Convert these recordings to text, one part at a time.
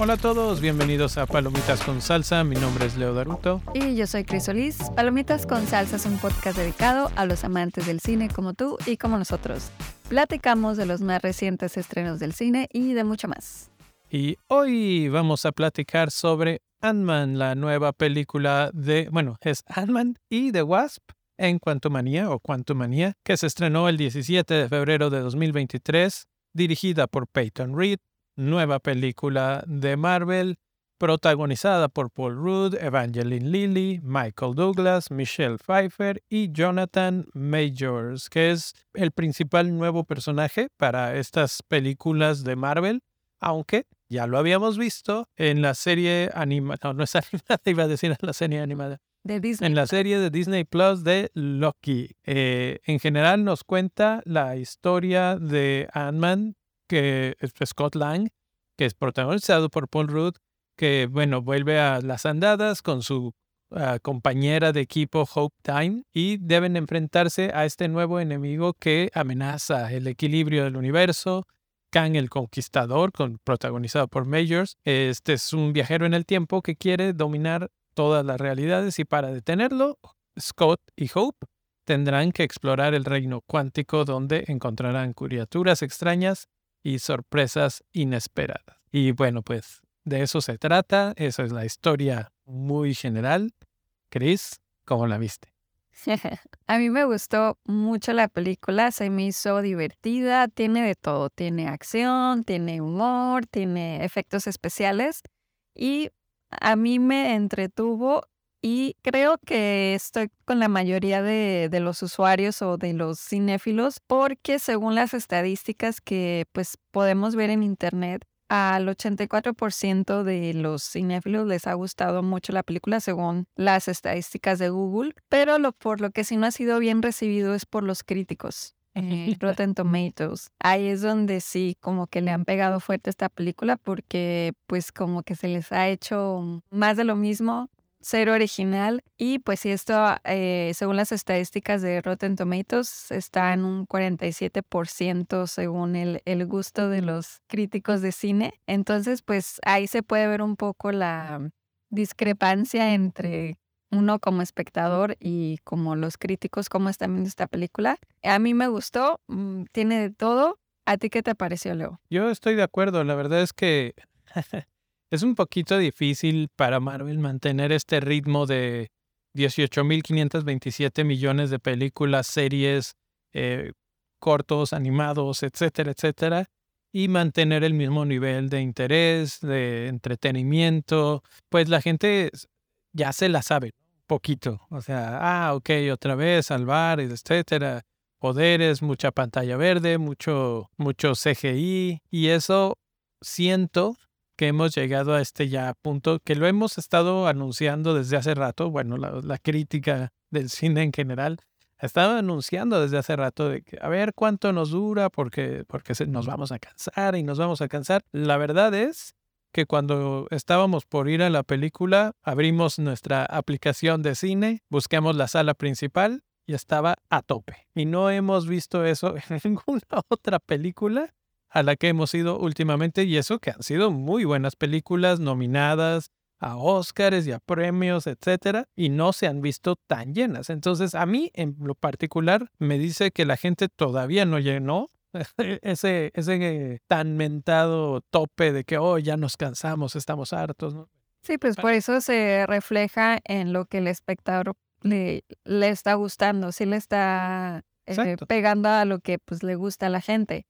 Hola a todos, bienvenidos a Palomitas con Salsa. Mi nombre es Leo Daruto. Y yo soy Cris Solís. Palomitas con Salsa es un podcast dedicado a los amantes del cine como tú y como nosotros. Platicamos de los más recientes estrenos del cine y de mucho más. Y hoy vamos a platicar sobre Ant-Man, la nueva película de, bueno, es Ant-Man y The Wasp en Quantumania o Quantumania, que se estrenó el 17 de febrero de 2023, dirigida por Peyton Reed, nueva película de Marvel, protagonizada por Paul Rudd, Evangeline Lilly, Michael Douglas, Michelle Pfeiffer y Jonathan Majors, que es el principal nuevo personaje para estas películas de Marvel, aunque ya lo habíamos visto en la serie animada, no, no es animada, iba a decir en la serie animada. De Disney. En la serie de Disney Plus de Loki. Eh, en general nos cuenta la historia de Ant-Man, que es Scott Lang, que es protagonizado por Paul Rudd, que bueno, vuelve a las andadas con su ah, compañera de equipo Hope Time y deben enfrentarse a este nuevo enemigo que amenaza el equilibrio del universo. Kang el Conquistador, con, protagonizado por Majors. Este es un viajero en el tiempo que quiere dominar todas las realidades y para detenerlo, Scott y Hope tendrán que explorar el reino cuántico donde encontrarán criaturas extrañas y sorpresas inesperadas. Y bueno, pues de eso se trata, esa es la historia muy general. Chris, ¿cómo la viste? A mí me gustó mucho la película, se me hizo divertida, tiene de todo, tiene acción, tiene humor, tiene efectos especiales y a mí me entretuvo y creo que estoy con la mayoría de, de, los usuarios o de los cinéfilos porque según las estadísticas que pues podemos ver en internet, al 84% de los cinéfilos les ha gustado mucho la película según las estadísticas de Google, pero lo, por lo que sí no ha sido bien recibido es por los críticos. Eh, Rotten Tomatoes. Ahí es donde sí, como que le han pegado fuerte esta película porque pues como que se les ha hecho más de lo mismo cero original. Y pues si esto, eh, según las estadísticas de Rotten Tomatoes, está en un 47% según el, el gusto de los críticos de cine. Entonces, pues ahí se puede ver un poco la discrepancia entre uno como espectador y como los críticos, cómo están viendo esta película. A mí me gustó, mm, tiene de todo. ¿A ti qué te pareció, Leo? Yo estoy de acuerdo, la verdad es que Es un poquito difícil para Marvel mantener este ritmo de 18.527 millones de películas, series, eh, cortos, animados, etcétera, etcétera, y mantener el mismo nivel de interés, de entretenimiento. Pues la gente ya se la sabe, poquito. O sea, ah, ok, otra vez, salvar, etcétera. Poderes, mucha pantalla verde, mucho, mucho CGI, y eso siento que hemos llegado a este ya punto, que lo hemos estado anunciando desde hace rato, bueno, la, crítica del cine en general, ha estado anunciando desde hace rato de que a ver cuánto nos dura porque, porque nos vamos a cansar y nos vamos a cansar. La verdad es que cuando estábamos por ir a la película, abrimos nuestra aplicación de cine, buscamos la sala principal y estaba a tope. Y no hemos visto eso en ninguna otra película a la que hemos ido últimamente y eso que han sido muy buenas películas nominadas a Oscars y a premios, etcétera, y no se han visto tan llenas. Entonces, a mí en lo particular me dice que la gente todavía no llenó ese, ese tan mentado tope de que, oh, ya nos cansamos, estamos hartos. ¿no? Sí, pues por eso se refleja en lo que el espectador le, le está gustando, sí le está eh, pegando a lo que pues le gusta a la gente.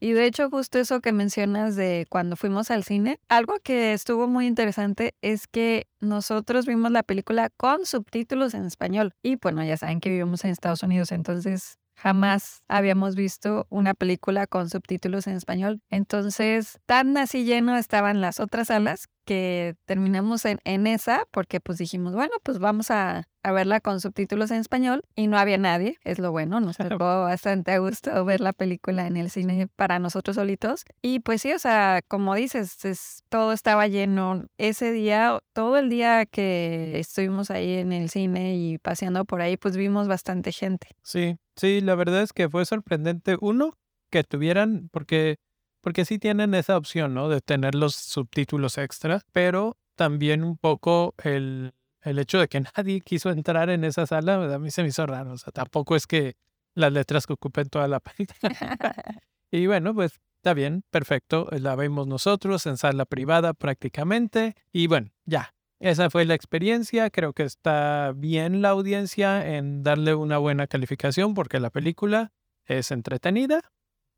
Y de hecho, justo eso que mencionas de cuando fuimos al cine, algo que estuvo muy interesante es que nosotros vimos la película con subtítulos en español. Y bueno, ya saben que vivimos en Estados Unidos, entonces jamás habíamos visto una película con subtítulos en español. Entonces, tan así lleno estaban las otras salas que terminamos en, en esa porque pues dijimos, bueno, pues vamos a, a, verla con subtítulos en español y no había nadie, es lo bueno, nos tocó bastante a gusto ver la película en el cine para nosotros solitos. Y pues sí, o sea, como dices, es, todo estaba lleno. Ese día, todo el día que estuvimos ahí en el cine y paseando por ahí, pues vimos bastante gente. Sí, sí, la verdad es que fue sorprendente. Uno, que tuvieran, porque porque sí tienen esa opción, ¿no? De tener los subtítulos extra, pero también un poco el, el hecho de que nadie quiso entrar en esa sala, a mí se me hizo raro. O sea, tampoco es que las letras que ocupen toda la película. y bueno, pues está bien, perfecto. La vemos nosotros en sala privada prácticamente. Y bueno, ya. Esa fue la experiencia. Creo que está bien la audiencia en darle una buena calificación porque la película es entretenida,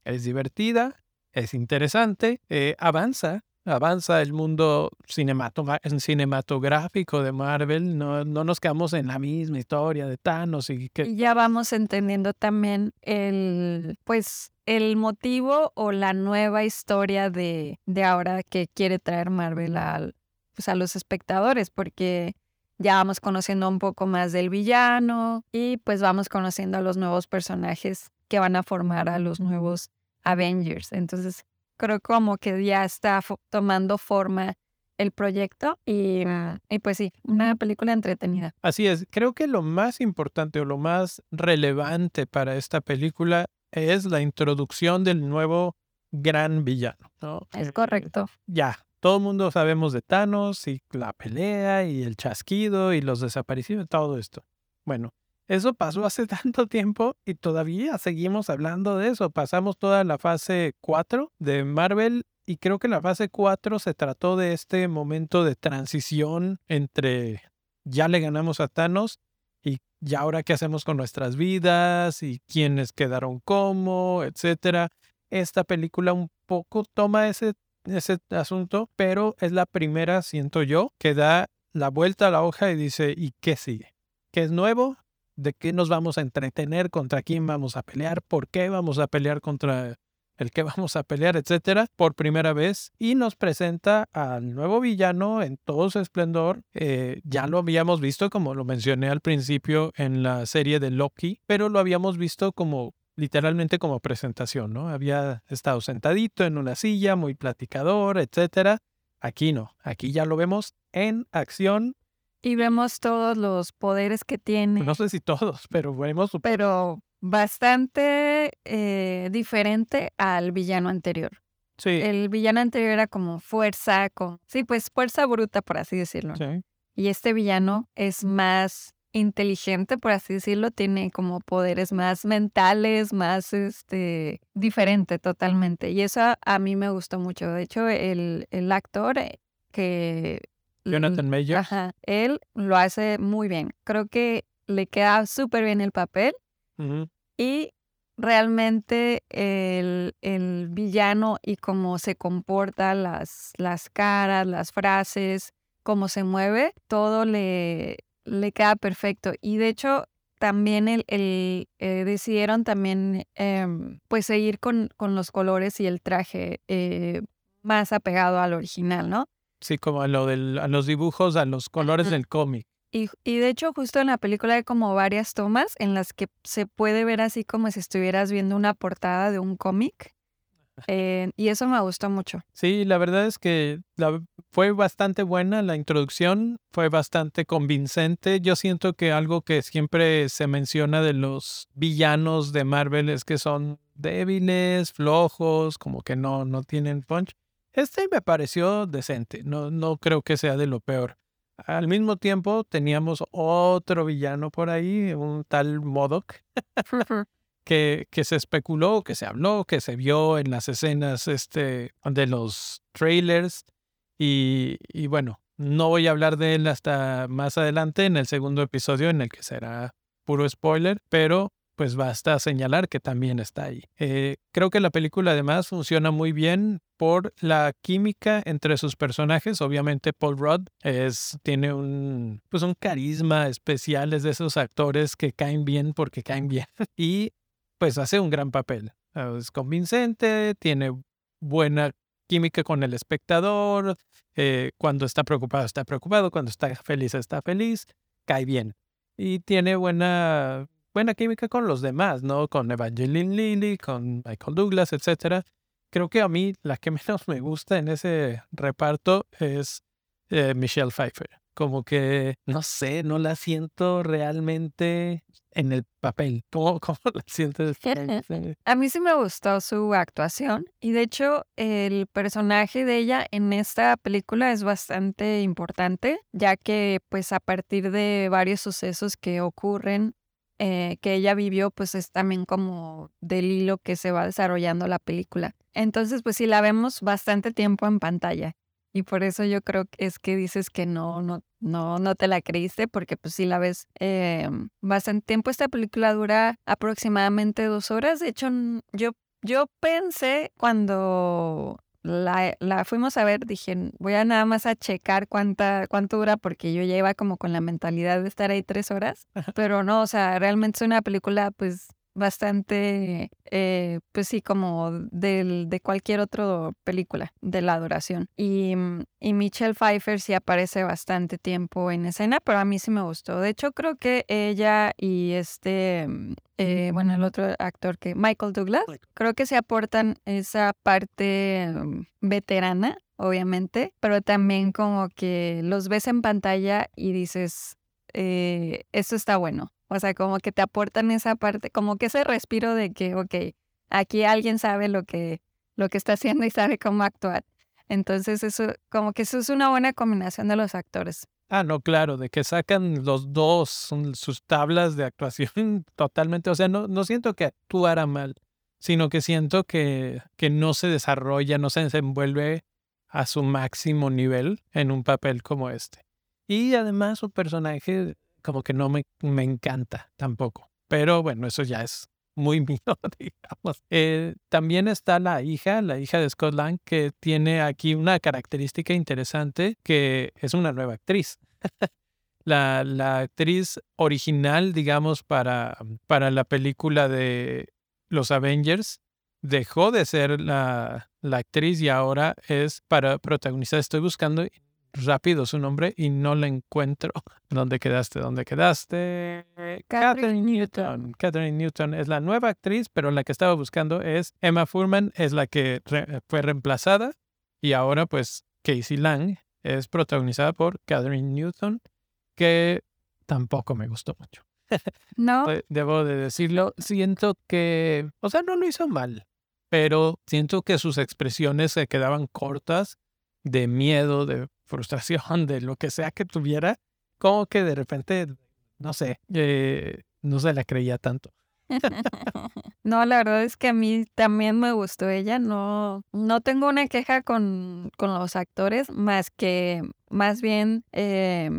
es divertida, es interesante, eh, avanza, avanza el mundo cinematográfico de Marvel, no, no nos quedamos en la misma historia de Thanos y que... Ya vamos entendiendo también el, pues, el motivo o la nueva historia de, de ahora que quiere traer Marvel a, pues, a los espectadores, porque ya vamos conociendo un poco más del villano y pues vamos conociendo a los nuevos personajes que van a formar a los nuevos Avengers. Entonces, creo como que ya está tomando forma el proyecto y, y, pues sí, una película entretenida. Así es, creo que lo más importante o lo más relevante para esta película es la introducción del nuevo gran villano. ¿no? Es correcto. Ya, todo el mundo sabemos de Thanos y la pelea y el chasquido y los desaparecidos, todo esto. Bueno, eso pasó hace tanto tiempo y todavía seguimos hablando de eso. Pasamos toda la fase 4 de Marvel y creo que la fase 4 se trató de este momento de transición entre ya le ganamos a Thanos y ya ahora qué hacemos con nuestras vidas y quiénes quedaron como, etcétera. Esta película un poco toma ese, ese asunto, pero es la primera, siento yo, que da la vuelta a la hoja y dice, ¿y qué sigue? ¿Qué es nuevo? De qué nos vamos a entretener, contra quién vamos a pelear, por qué vamos a pelear contra el que vamos a pelear, etcétera, por primera vez y nos presenta al nuevo villano en todo su esplendor. Eh, ya lo habíamos visto, como lo mencioné al principio en la serie de Loki, pero lo habíamos visto como literalmente como presentación, ¿no? Había estado sentadito en una silla, muy platicador, etcétera. Aquí no, aquí ya lo vemos en acción y vemos todos los poderes que tiene. No sé si todos, pero vemos... Pero bastante eh, diferente al villano anterior. Sí. El villano anterior era como fuerza, con, sí, pues fuerza bruta, por así decirlo. Sí. Y este villano es más inteligente, por así decirlo, tiene como poderes más mentales, más este diferente totalmente. Y eso a, mí me gustó mucho. De hecho, el, el actor eh, que Jonathan Majors. Ajá, él lo hace muy bien. Creo que le queda súper bien el papel y realmente el, el, villano y cómo se comporta, las, las caras, las frases, cómo se mueve, todo le, le queda perfecto. Y de hecho, también el, el eh, decidieron también em, pues seguir con, con, los colores y el traje eh, más apegado al original, ¿no? Sí, como a, lo del, a los dibujos, a los colores del cómic. Y, y, de hecho, justo en la película hay como varias tomas en las que se puede ver así como si estuvieras viendo una portada de un cómic. Eh, y eso me gustó mucho. Sí, la verdad es que la, fue bastante buena la introducción, fue bastante convincente. Yo siento que algo que siempre se menciona de los villanos de Marvel es que son débiles, flojos, como que no, no tienen punch. Este me pareció decente, no, no creo que sea de lo peor. Al mismo tiempo teníamos otro villano por ahí, un tal Modoc, que, que se especuló, que se habló, que se vio en las escenas este, de los trailers. Y, y bueno, no voy a hablar de él hasta más adelante en el segundo episodio en el que será puro spoiler, pero pues basta señalar que también está ahí. Eh, creo que la película además funciona muy bien por la química entre sus personajes. Obviamente Paul Rudd es, tiene un, pues un carisma especial, es de esos actores que caen bien porque caen bien y pues hace un gran papel. Es convincente, tiene buena química con el espectador, eh, cuando está preocupado está preocupado, cuando está feliz está feliz, cae bien. Y tiene buena buena química con los demás, ¿no? Con Evangeline Lilly, con Michael Douglas, etc. Creo que a mí la que menos me gusta en ese reparto es eh, Michelle Pfeiffer. como que, no sé, no la siento realmente en el papel. ¿Cómo, cómo la sientes? A mí sí me gustó su actuación y de hecho el personaje de ella en esta película es bastante importante, ya que pues a partir de varios sucesos que ocurren eh, que ella vivió, pues es también como del hilo que se va desarrollando la película. Entonces, pues sí la vemos bastante tiempo en pantalla. Y por eso yo creo que es que dices que no, no, no, no te la creíste, porque pues sí la ves eh, bastante tiempo. Esta película dura aproximadamente dos horas. De hecho, yo, yo pensé cuando la, la, fuimos a ver, dije, voy a nada más a checar cuánta, cuánto dura, porque yo ya iba como con la mentalidad de estar ahí tres horas. Pero no, o sea, realmente es una película, pues, bastante, eh, pues sí, como del, de cualquier otra película de la adoración. Y, mm, y Michelle Pfeiffer sí aparece bastante tiempo en escena, pero a mí sí me gustó. De hecho, creo que ella y este, mm, eh, bueno, el otro actor que, Michael Douglas, creo que se aportan esa parte mm, veterana obviamente, pero también como que los ves en pantalla y dices, eh, esto está bueno. O sea, como que te aportan esa parte, como que ese respiro de que, ok, aquí alguien sabe lo que, lo que está haciendo y sabe cómo actuar. Entonces, eso, como que eso es una buena combinación de los actores. Ah, no, claro, de que sacan los dos sus tablas de actuación totalmente. O sea, no, no siento que actuara mal, sino que siento que, que no se desarrolla, no se desenvuelve a su máximo nivel en un papel como este. Y además su personaje como que no me, me encanta tampoco. Pero bueno, eso ya es muy mío, digamos. Eh, también está la hija, la hija de Scott Lang, que tiene aquí una característica interesante, que es una nueva actriz. la, la, actriz original, digamos, para, para la película de los Avengers, dejó de ser la, la actriz y ahora es para protagonizar. Estoy buscando rápido su nombre y no la encuentro. ¿Dónde quedaste? ¿Dónde quedaste? Catherine Newton. Catherine Newton es la nueva actriz, pero la que estaba buscando es Emma Furman, es la que fue reemplazada. Y ahora, pues, Casey Lang es protagonizada por Catherine Newton, que tampoco me gustó mucho. No. Debo de decirlo. Siento que, o sea, no lo hizo mal, pero siento que sus expresiones se quedaban cortas de miedo, de frustración, de lo que sea que tuviera, como que de repente, no sé, eh, no se la creía tanto. no, la verdad es que a mí también me gustó ella. No, no tengo una queja con, con los actores, más que más bien eh,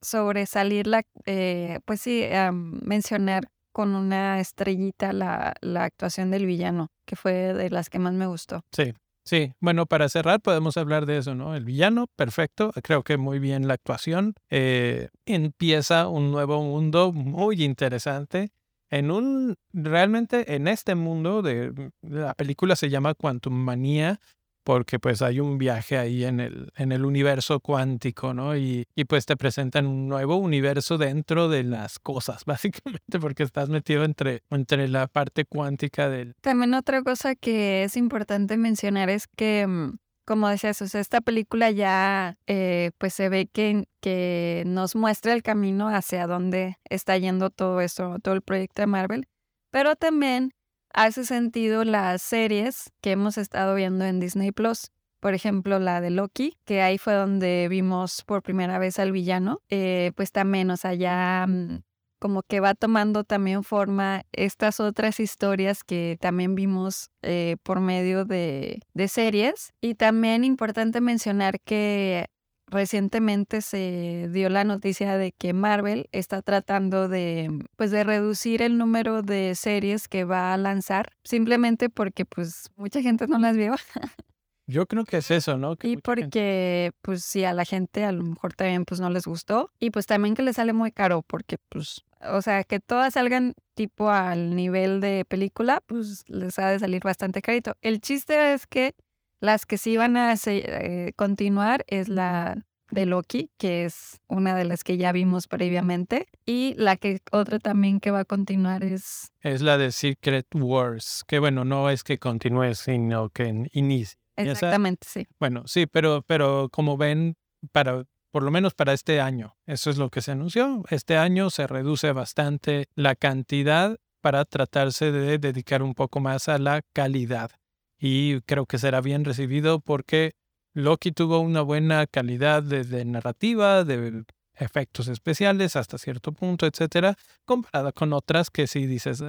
sobresalir la, eh, pues sí, mencionar con una estrellita la, la actuación del villano, que fue de las que más me gustó. Sí, Sí, bueno, para cerrar podemos hablar de eso, ¿no? El villano, perfecto, creo que muy bien la actuación. Eh, empieza un nuevo mundo muy interesante. En un, realmente en este mundo de, la película se llama Quantum Manía, porque pues hay un viaje ahí en el, en el universo cuántico, ¿no? Y, y, pues te presentan un nuevo universo dentro de las cosas, básicamente, porque estás metido entre, entre la parte cuántica del... También otra cosa que es importante mencionar es que, mm, como decías, o sea, esta película ya eh, pues se ve que, que nos muestra el camino hacia dónde está yendo todo esto, todo el proyecto de Marvel, pero también hace sentido las series que hemos estado viendo en Disney Plus. Por ejemplo, la de Loki, que ahí fue donde vimos por primera vez al villano. Eh, pues también, o sea, ya mm, como que va tomando también forma estas otras historias que también vimos eh, por medio de, de series. Y también importante mencionar que recientemente se dio la noticia de que Marvel está tratando de pues de reducir el número de series que va a lanzar simplemente porque pues mucha gente no las vio. Yo creo que es eso, ¿no? y porque pues sí a la gente a lo mejor también pues no les gustó y pues también que le sale muy caro porque pues o sea, que todas salgan tipo al nivel de película, pues les ha de salir bastante carito. El chiste es que las que sí van a eh, continuar es la de Loki, que es una de las que ya vimos previamente. Y la que otra también que va a continuar es... Es la de Secret Wars, que bueno, no es que continúe, sino que inicie. Exactamente, sí. Bueno, sí, pero, pero como ven, para por lo menos para este año. Eso es lo que se anunció. Este año se reduce bastante la cantidad para tratarse de dedicar un poco más a la calidad. Y creo que será bien recibido porque Loki tuvo una buena calidad de, narrativa, de efectos especiales hasta cierto punto, etcétera, comparada con otras que sí dices,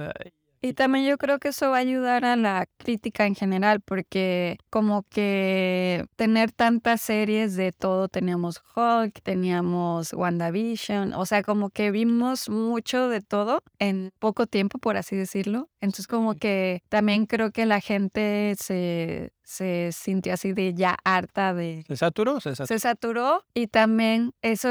y también yo creo que eso va a ayudar a la crítica en general, porque como que tener tantas series de todo, teníamos Hulk, teníamos WandaVision, o sea, como que vimos mucho de todo en poco tiempo, por así decirlo. Entonces como que también creo que la gente se, se sintió así de ya harta de... Se saturó, se saturó. Se saturó y también eso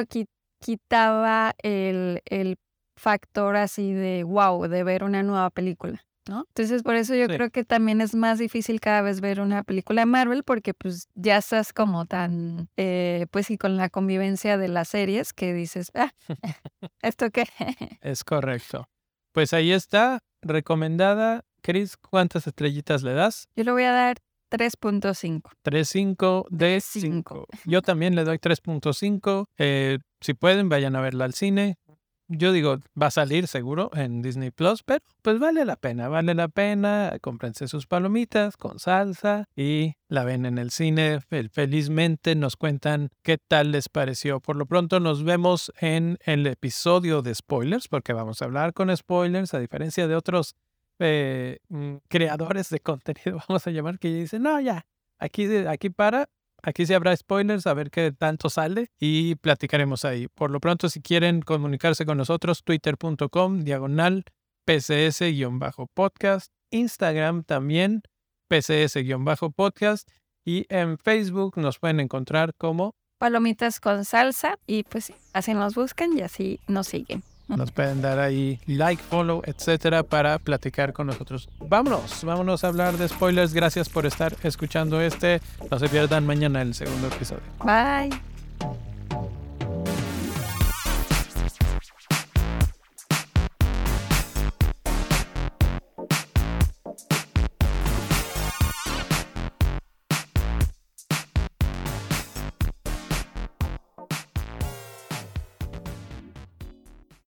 quitaba el, el factor así de wow, de ver una nueva película. ¿No? Entonces, por eso yo creo que también es más difícil cada vez ver una película de Marvel porque pues ya estás como tan, eh, pues y con la convivencia de las series que dices, ah, ¿esto qué? es correcto. Pues ahí está, recomendada. Chris, ¿cuántas estrellitas le das? Yo le voy a dar 3.5. 3.5 de 5. Yo también le doy 3.5. Eh, si pueden, vayan a verla al cine yo digo, va a salir seguro en Disney Plus, pero pues vale la pena, vale la pena. Cómprense sus palomitas con salsa y la ven en el cine. Felizmente nos cuentan qué tal les pareció. Por lo pronto nos vemos en el episodio de spoilers, porque vamos a hablar con spoilers, a diferencia de otros eh, mm, creadores de contenido, vamos a llamar, que dicen, no, ya, aquí, aquí para, Aquí sí habrá spoilers, a ver qué tanto sale y platicaremos ahí. Por lo pronto, si quieren comunicarse con nosotros, twitter.com, diagonal, pcs-podcast, Instagram también, pcs-podcast y en Facebook nos pueden encontrar como Palomitas con salsa y pues así nos buscan y así nos siguen. Nos pueden dar ahí like, follow, etcétera, para platicar con nosotros. Vámonos, vámonos a hablar de spoilers. Gracias por estar escuchando este. No se pierdan mañana el segundo episodio. Bye.